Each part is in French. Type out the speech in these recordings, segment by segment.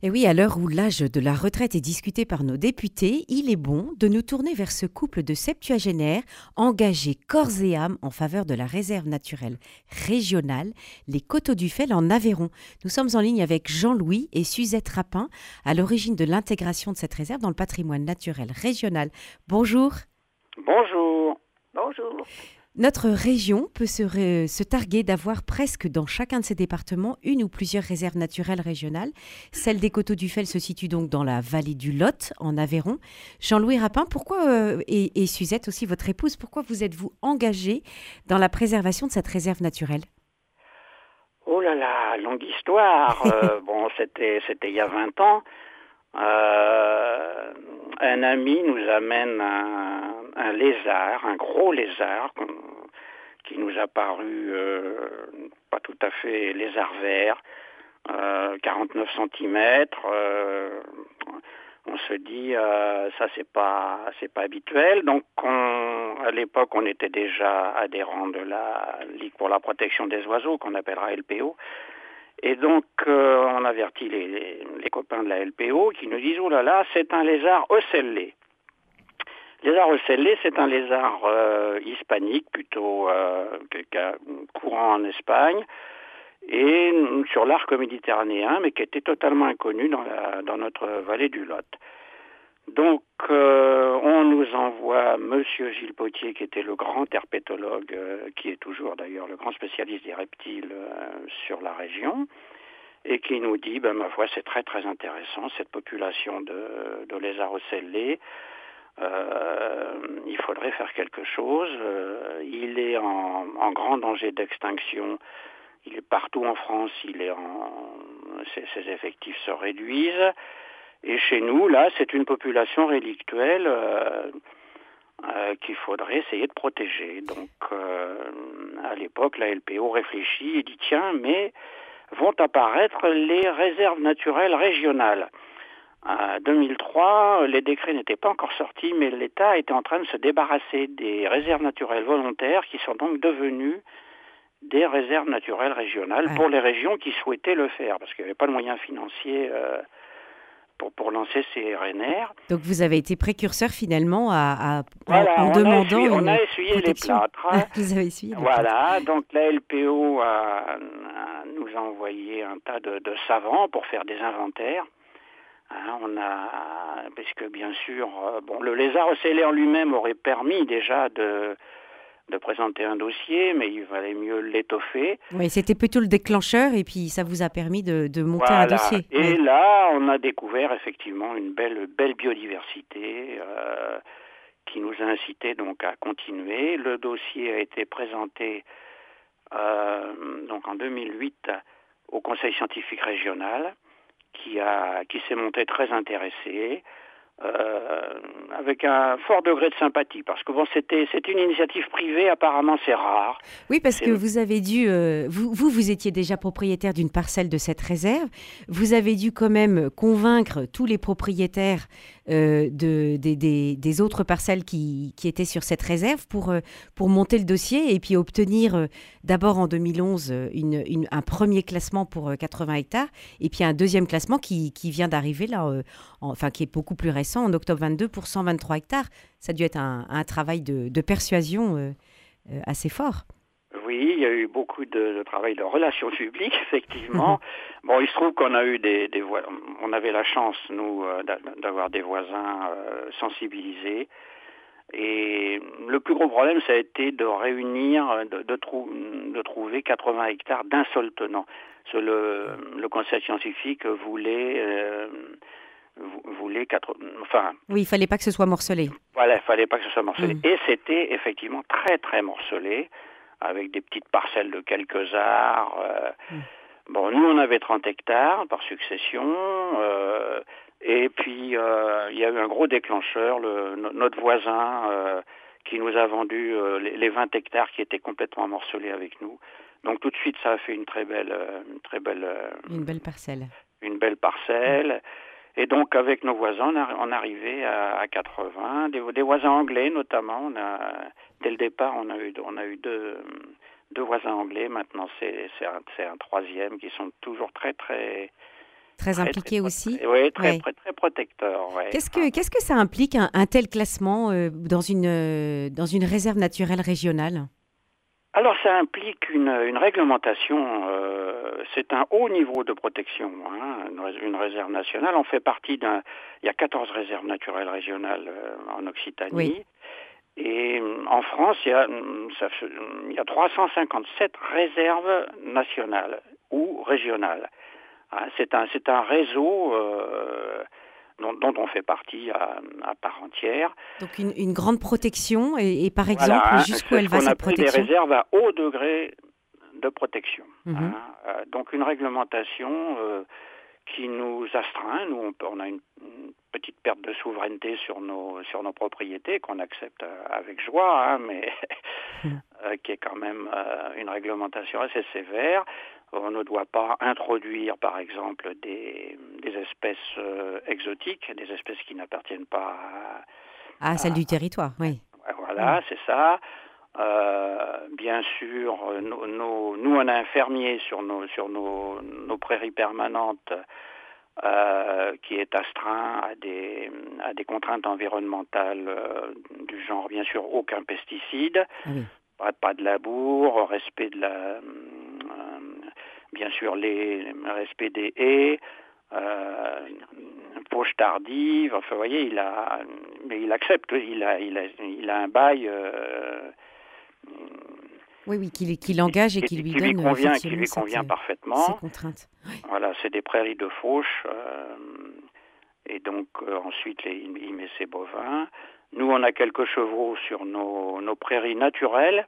Et oui, à l'heure où l'âge de la retraite est discuté par nos députés, il est bon de nous tourner vers ce couple de septuagénaires engagés corps et âme en faveur de la réserve naturelle régionale, les Coteaux du Fel en Aveyron. Nous sommes en ligne avec Jean-Louis et Suzette Rapin, à l'origine de l'intégration de cette réserve dans le patrimoine naturel régional. Bonjour. Bonjour. Bonjour. Notre région peut se, targuer d'avoir presque dans chacun de ses départements une ou plusieurs réserves naturelles régionales. Celle des Coteaux du Fel se situe donc dans la vallée du Lot, en Aveyron. Jean-Louis Rapin, pourquoi, euh, et, Suzette aussi, votre épouse, pourquoi vous êtes-vous engagé dans la préservation de cette réserve naturelle? Oh là là, longue histoire. Euh, bon, c'était il y a 20 ans. Euh, un ami nous amène un, un lézard, un gros lézard qui nous a paru euh, pas tout à fait lézard vert, 49 euh, cm. Euh, on se dit ça c'est pas c'est pas habituel. Donc à l'époque on était déjà adhérent de la Ligue pour la protection des oiseaux qu'on appellera LPO. Et donc, on avertit les, les, copains de la LPO qui nous disent, oh là là, c'est un lézard ocellé. Lézard ocellé, c'est un lézard euh, hispanique, plutôt euh, courant en Espagne, et sur l'arc méditerranéen, mais qui était totalement inconnu dans, notre vallée du Lot. Donc, euh, on nous envoie Monsieur Gilles Potier, qui était le grand herpétologue, qui est toujours d'ailleurs le grand spécialiste des reptiles sur la région, et qui nous dit, ben, ma foi, c'est très très intéressant, cette population de, de lézards ocellés. Euh, il faudrait faire quelque chose. Euh, il est en, grand danger d'extinction. Il est partout en France. Il est en, ses, effectifs se réduisent. Et chez nous, là, c'est une population rélictuelle euh, qu'il faudrait essayer de protéger. Donc, à l'époque, la LPO réfléchit et dit tiens, mais vont apparaître les réserves naturelles régionales. En 2003, les décrets n'étaient pas encore sortis, mais l'État était en train de se débarrasser des réserves naturelles volontaires qui sont donc devenues des réserves naturelles régionales pour les régions qui souhaitaient le faire, parce qu'il n'y avait pas de moyens financiers euh, pour, pour lancer ces RNR. Donc vous avez été précurseur finalement à, en, demandant On a essuyé les plâtres. vous avez essuyé Voilà, donc la LPO nous a envoyé un tas de savants pour faire des inventaires. Hein, on a, parce que bien sûr, euh, bon, le lézard ocellé en lui-même aurait permis déjà de, de présenter un dossier, mais il valait mieux l'étoffer. Oui, c'était plutôt le déclencheur, et puis ça vous a permis de, de monter un dossier. Et là, on a découvert effectivement une belle, belle biodiversité euh, qui nous a incité donc à continuer. Le dossier a été présenté euh, donc en 2008 au Conseil scientifique régional qui, a, qui s'est monté très intéressé, euh, avec un fort degré de sympathie, parce que bon, c'était c'est une initiative privée, apparemment c'est rare. Oui, parce que vous avez dû, euh, vous, vous, vous étiez déjà propriétaire d'une parcelle de cette réserve, vous avez dû quand même convaincre tous les propriétaires euh, de, des, autres parcelles qui, qui, étaient sur cette réserve pour, pour monter le dossier et puis obtenir d'abord en 2011 une, un premier classement pour 80 hectares et puis un deuxième classement qui, qui vient d'arriver là, enfin qui est beaucoup plus récent en octobre 22 pour 123 hectares. Ça a dû être un, travail de, persuasion euh, euh, assez fort. Oui, il y a eu beaucoup de, travail de relations publiques, effectivement. bon, il se trouve qu'on a eu des, on avait la chance, nous, euh, d'avoir des voisins sensibilisés. Et le plus gros problème, ça a été de réunir, de, de, trouver 80 hectares d'un seul tenant. Le, le, conseil scientifique voulait voulait quatre, enfin. Oui, il fallait pas que ce soit morcelé. Voilà, il fallait pas que ce soit morcelé. Mm. Et c'était effectivement très très morcelé, avec des petites parcelles de quelques arts. Euh, mm. Bon, nous on avait 30 hectares par succession. Euh, et puis euh, il y a eu un gros déclencheur, le, notre voisin qui nous a vendu les, les, 20 hectares qui étaient complètement morcelés avec nous. Donc tout de suite ça a fait une très belle, une très belle, une belle parcelle. Une belle parcelle. Et donc avec nos voisins, on, arrivait à, 80, des, voisins anglais notamment. On a, dès le départ, on a eu, on a eu deux, deux voisins anglais. Maintenant, c'est un, un, troisième qui sont toujours très très Très impliqué aussi. Oui, très, très, protecteur. Qu'est-ce que qu'est-ce que ça implique un, tel classement dans une dans une réserve naturelle régionale? Alors ça implique une, réglementation, euh, c'est un haut niveau de protection, hein, une, réserve nationale. On fait partie d'un... Il y a 14 réserves naturelles régionales euh, en Occitanie. Et euh, en France, il y, a, il y a 357 réserves nationales ou régionales. Hein, c'est un, un réseau dont, on fait partie à, part entière. Donc une, grande protection et, par exemple jusqu'où elle va cette protection des réserves à haut degré de protection. Mhm. Hein. Euh, donc une réglementation euh, qui nous astreint. Nous, on, a une, petite perte de souveraineté sur nos, sur nos propriétés qu'on accepte euh, avec joie, hein, mais mhm. qui est quand même une réglementation assez sévère. On ne doit pas introduire, par exemple, des, espèces euh, exotiques, des espèces qui n'appartiennent pas à, à celle du territoire, oui. Voilà, c'est ça. Euh, bien sûr, nous, on a un fermier sur nos, sur nos, prairies permanentes euh, qui est astreint à des, à des contraintes environnementales du genre, bien sûr, aucun pesticide, ah pas, pas, de labour, respect de la, bien sûr les, le respect des haies, euh, poche tardive, enfin vous voyez, il a, mais il accepte, il a, il a, il a un bail. Euh, oui, oui, qui, qui l'engage et qui, lui donne convient, qui lui convient parfaitement. contraintes. Voilà, c'est des prairies de fauche, euh, et donc euh, ensuite les, il met ses bovins. Nous, on a quelques chevaux sur nos, nos prairies naturelles.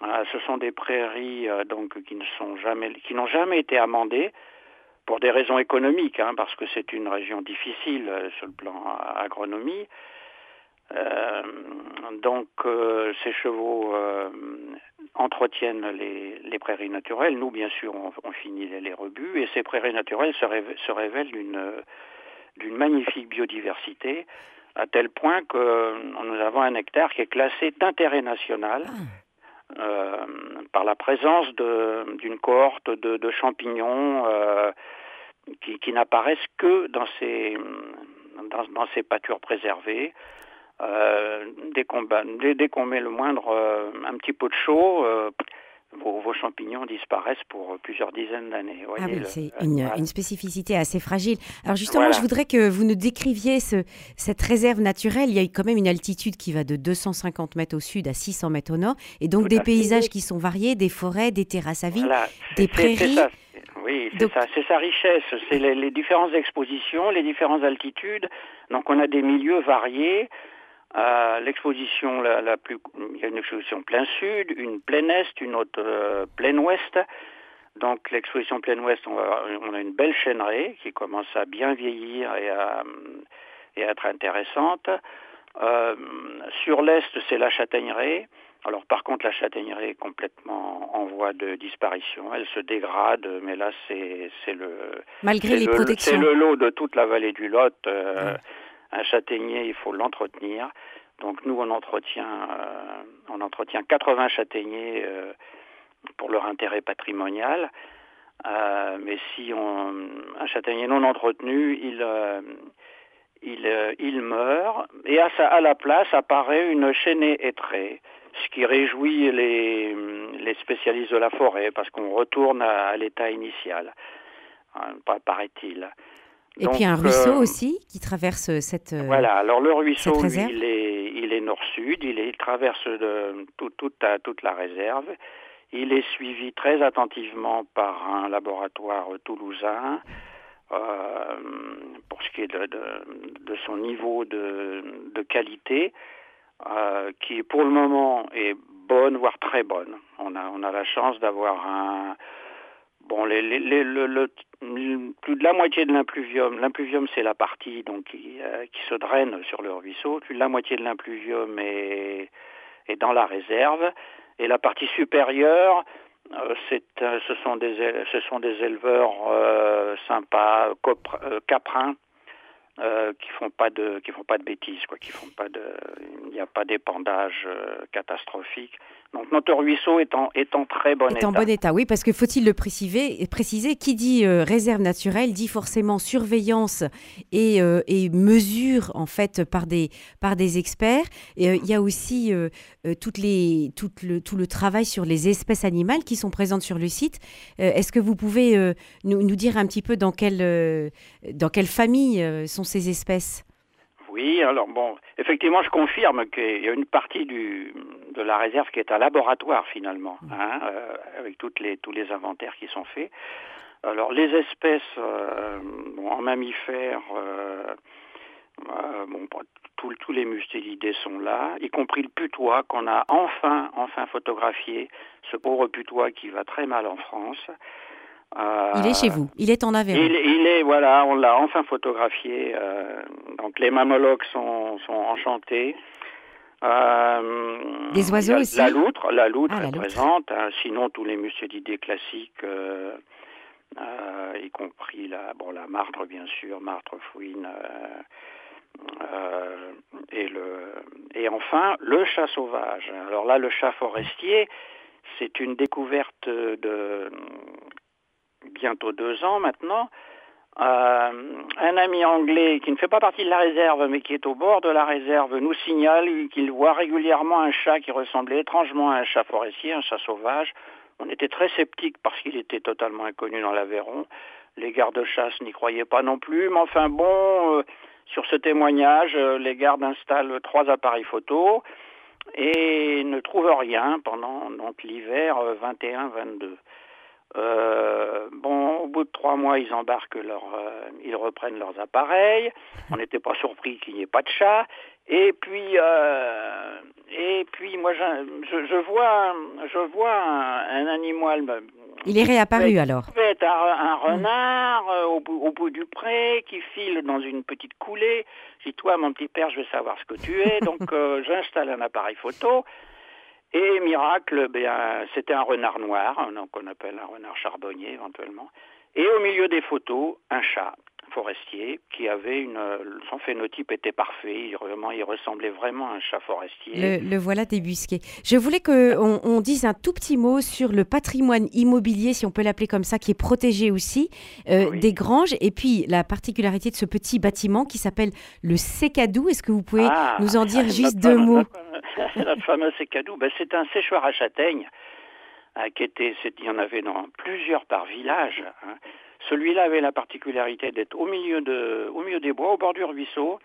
Ce sont des prairies euh, donc qui ne sont jamais, qui n'ont jamais été amendées pour des raisons économiques, hein, parce que c'est une région difficile euh, sur le plan agronomie. Euh, donc ces chevaux entretiennent les, prairies naturelles. Nous, bien sûr, on, finit les, rebuts et ces prairies naturelles se, révèlent d'une magnifique biodiversité à tel point que nous avons un hectare qui est classé d'intérêt national. Ah. Euh, par la présence d'une cohorte de, champignons euh, qui, n'apparaissent que dans ces, dans, ces pâtures préservées. Euh, dès qu'on met le moindre, un petit peu de chaud, vos, champignons disparaissent pour plusieurs dizaines d'années. Ah oui, c'est une, spécificité assez fragile. Alors justement, je voudrais que vous nous décriviez ce, cette réserve naturelle. Il y a quand même une altitude qui va de 250 mètres au sud à 600 mètres au nord, et donc des paysages qui sont variés, des forêts, des terrasses à vide, des prairies. Oui, c'est ça, c'est sa richesse, c'est les, les différentes expositions, les différentes altitudes. Donc on a des milieux variés. Euh, l'exposition la, plus, il y a une exposition plein sud, une plein est, une autre euh, plein ouest. Donc l'exposition plein ouest, on, a une belle chaîneraie qui commence à bien vieillir et à, et être intéressante. Euh, sur l'est, c'est la châtaigneraie. Alors par contre, la châtaigneraie est complètement en voie de disparition. Elle se dégrade, mais là, c'est le malgré les protections. C'est le lot de toute la vallée du Lot. Un châtaignier, il faut l'entretenir. Donc nous, on entretient, euh, on entretient 80 châtaigniers euh, pour leur intérêt patrimonial. Euh, mais si un châtaignier non entretenu, il, il, meurt. Et à, la place apparaît une chaînée étrée, ce qui réjouit les, spécialistes de la forêt, parce qu'on retourne à, à l'état initial, hein, paraît-il. Et puis un ruisseau euh, aussi qui traverse cette euh, Voilà, alors le ruisseau, il est, il est nord-sud, il, il, traverse de, tout, toute, toute la réserve. Il est suivi très attentivement par un laboratoire toulousain euh, pour ce qui est de, de, son niveau de, de qualité, euh, qui pour le moment est bonne, voire très bonne. On a, on a la chance d'avoir un, Bon, les, les, le, plus de la moitié de l'impluvium, l'impluvium c'est la partie donc qui, euh, qui, se draine sur le ruisseau, plus de la moitié de l'impluvium est, est dans la réserve, et la partie supérieure, euh, euh, ce, sont des, ce sont des éleveurs sympas, caprins, euh, qui font pas de qui font pas de bêtises quoi, qui font pas de il n'y a pas d'épandage euh, catastrophique. Donc notre ruisseau est en, est en très bon est état. en bon état, oui, parce que faut-il le préciser, préciser qui dit euh, réserve naturelle dit forcément surveillance et, et mesure en fait par des, par des experts. Il y a aussi toutes les, tout, le, tout le travail sur les espèces animales qui sont présentes sur le site. Est-ce que vous pouvez nous, nous dire un petit peu dans quelle, dans quelle famille sont ces espèces Oui, alors bon, effectivement, je confirme qu'il y a une partie du, de la réserve qui est un laboratoire finalement, hein, euh, avec toutes les, tous les inventaires qui sont faits. Alors les espèces euh, bon, en mammifères, euh, bon, tous les mustélidés sont là, y compris le putois qu'on a enfin, enfin photographié, ce pauvre putois qui va très mal en France. Euh, Il est chez vous, il est en Aveyron. il, il est, voilà, on l'a enfin photographié. euh, donc les mammalogues sont, sont enchantés. Euh, Des oiseaux aussi La loutre, la loutre Ah, la est loutre. présente. hein, sinon, tous les muscélidés classiques, euh, euh, y compris la, bon, la martre, bien sûr, martre fouine. euh, euh, et, le, et enfin, le chat sauvage. Alors là, le chat forestier, c'est une découverte de bientôt deux ans maintenant. Euh, un ami anglais qui ne fait pas partie de la réserve mais qui est au bord de la réserve nous signale qu'il voit régulièrement un chat qui ressemblait étrangement à un chat forestier, un chat sauvage. On était très sceptiques parce qu'il était totalement inconnu dans l'Aveyron. Les gardes-chasse n'y croyaient pas non plus, mais enfin bon, euh, sur ce témoignage, euh, les gardes installent trois appareils photo et ne trouvent rien pendant l'hiver euh, 21-22. Bout de trois mois, ils embarquent leur, euh, ils reprennent leurs appareils. On n'était pas surpris qu'il n'y ait pas de chat. Et puis, euh, et puis, moi, je, je, je vois, je vois un, un animal. Il est réapparu alors. être un, un renard euh, au, bout, au bout du pré qui file dans une petite coulée. Dit, toi, mon petit père, je veux savoir ce que tu es. Donc, euh, j'installe un appareil photo. Et miracle, ben, c'était un renard noir, hein, donc on appelle un renard charbonnier éventuellement. Et au milieu des photos, un chat forestier qui avait une, son phénotype était parfait, il, vraiment, il ressemblait vraiment à un chat forestier. Le, le voilà débusqué. Je voulais qu'on on dise un tout petit mot sur le patrimoine immobilier, si on peut l'appeler comme ça, qui est protégé aussi, euh, Oui. des granges, et puis la particularité de ce petit bâtiment qui s'appelle le Sécadou. Est-ce que vous pouvez Ah, nous en dire juste deux mots Notre fameux, sécadou, ben, c'est un séchoir à châtaigne qui était, c'est- il y en avait dans plusieurs par village. hein. Celui-là avait la particularité d'être au milieu de, au milieu des bois, au bord du ruisseau,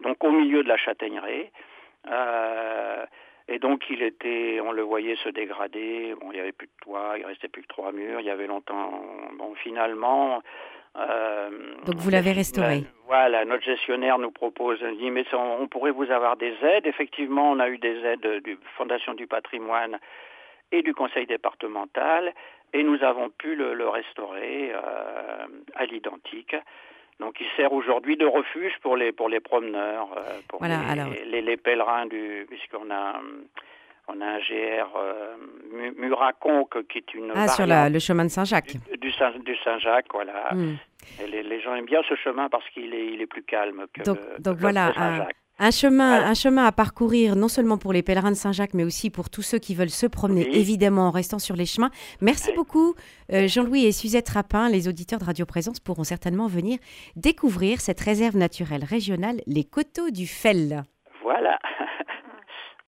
donc au milieu de la châtaigneraie. Euh, et donc il était, on le voyait se dégrader. Bon, il y avait plus de toit, il restait plus que trois murs. Il y avait longtemps. Bon, finalement. euh, Donc vous l'avez restauré. voilà, notre gestionnaire nous propose, il dit, mais on, on pourrait vous avoir des aides. Effectivement, on a eu des aides du Fondation du patrimoine et du conseil départemental, et nous avons pu le, le restaurer euh, à l'identique. Donc il sert aujourd'hui de refuge pour les, pour les promeneurs, euh, pour Voilà, les, alors- les, les pèlerins, du, puisqu'on a, on a un GR euh, Mu- Muraconque qui est une Ah, sur la- le chemin de Saint-Jacques. du, du Saint, du Saint-Jacques, voilà. Hmm. Et les, les gens aiment bien ce chemin parce qu'il est, il est plus calme que Donc- le, donc voilà. Un chemin, un chemin à parcourir, non seulement pour les pèlerins de Saint-Jacques, mais aussi pour tous ceux qui veulent se promener, Oui. évidemment en restant sur les chemins. Merci Oui. beaucoup, euh, Jean-Louis et Suzette Rapin. Les auditeurs de Radio Présence pourront certainement venir découvrir cette réserve naturelle régionale, les Coteaux du Fel. Voilà.